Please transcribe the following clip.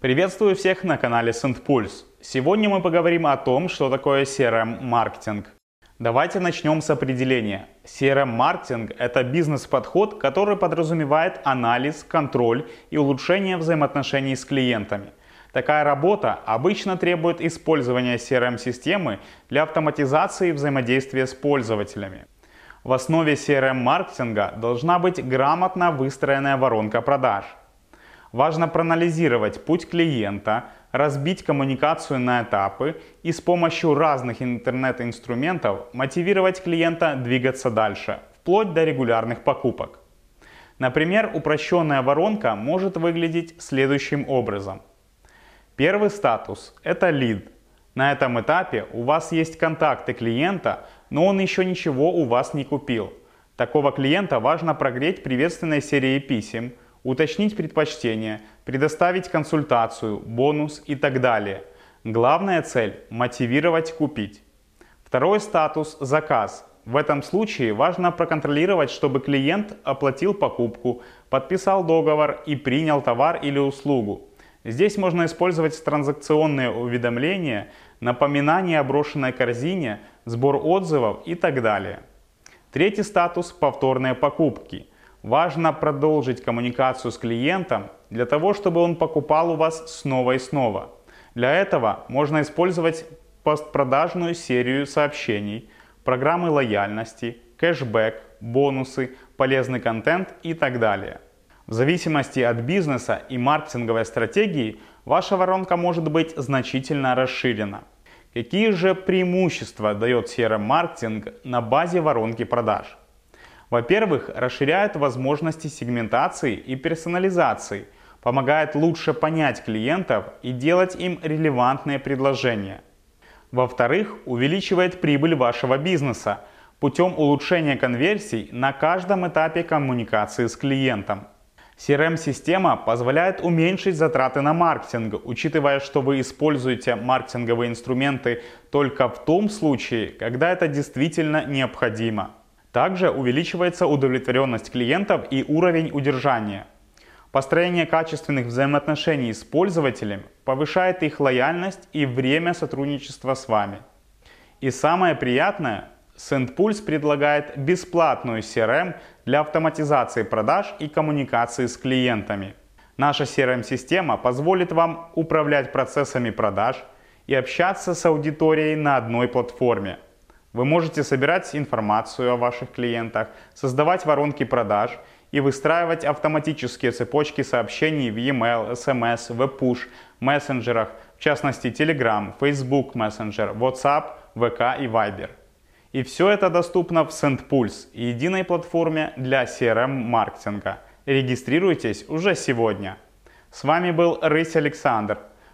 Приветствую всех на канале SendPulse. Сегодня мы поговорим о том, что такое CRM-маркетинг. Давайте начнем с определения. CRM-маркетинг – это бизнес-подход, который подразумевает анализ, контроль и улучшение взаимоотношений с клиентами. Такая работа обычно требует использования CRM-системы для автоматизации взаимодействия с пользователями. В основе CRM-маркетинга должна быть грамотно выстроенная воронка продаж. Важно проанализировать путь клиента, разбить коммуникацию на этапы и с помощью разных интернет-инструментов мотивировать клиента двигаться дальше, вплоть до регулярных покупок. Например, упрощенная воронка может выглядеть следующим образом. Первый статус – это лид. На этом этапе у вас есть контакты клиента, но он еще ничего у вас не купил. Такого клиента важно прогреть приветственной серией писем, уточнить предпочтения, предоставить консультацию, бонус и так далее. Главная цель – мотивировать купить. Второй статус – заказ. В этом случае важно проконтролировать, чтобы клиент оплатил покупку, подписал договор и принял товар или услугу. Здесь можно использовать транзакционные уведомления, напоминание о брошенной корзине, сбор отзывов и так далее. Третий статус – повторные покупки. Важно продолжить коммуникацию с клиентом для того, чтобы он покупал у вас снова и снова. Для этого можно использовать постпродажную серию сообщений, программы лояльности, кэшбэк, бонусы, полезный контент и так далее. В зависимости от бизнеса и маркетинговой стратегии ваша воронка может быть значительно расширена. Какие же преимущества дает CRM-маркетинг на базе воронки продаж? Во-первых, расширяет возможности сегментации и персонализации, помогает лучше понять клиентов и делать им релевантные предложения. Во-вторых, увеличивает прибыль вашего бизнеса путем улучшения конверсий на каждом этапе коммуникации с клиентом. CRM-система позволяет уменьшить затраты на маркетинг, учитывая, что вы используете маркетинговые инструменты только в том случае, когда это действительно необходимо. Также увеличивается удовлетворенность клиентов и уровень удержания. Построение качественных взаимоотношений с пользователем повышает их лояльность и время сотрудничества с вами. И самое приятное, SendPulse предлагает бесплатную CRM для автоматизации продаж и коммуникации с клиентами. Наша CRM-система позволит вам управлять процессами продаж и общаться с аудиторией на одной платформе. Вы можете собирать информацию о ваших клиентах, создавать воронки продаж и выстраивать автоматические цепочки сообщений в e-mail, SMS, веб-push, мессенджерах, в частности Telegram, Facebook Messenger, WhatsApp, VK и Viber. И все это доступно в SendPulse, единой платформе для CRM-маркетинга. Регистрируйтесь уже сегодня. С вами был Рысь Александр.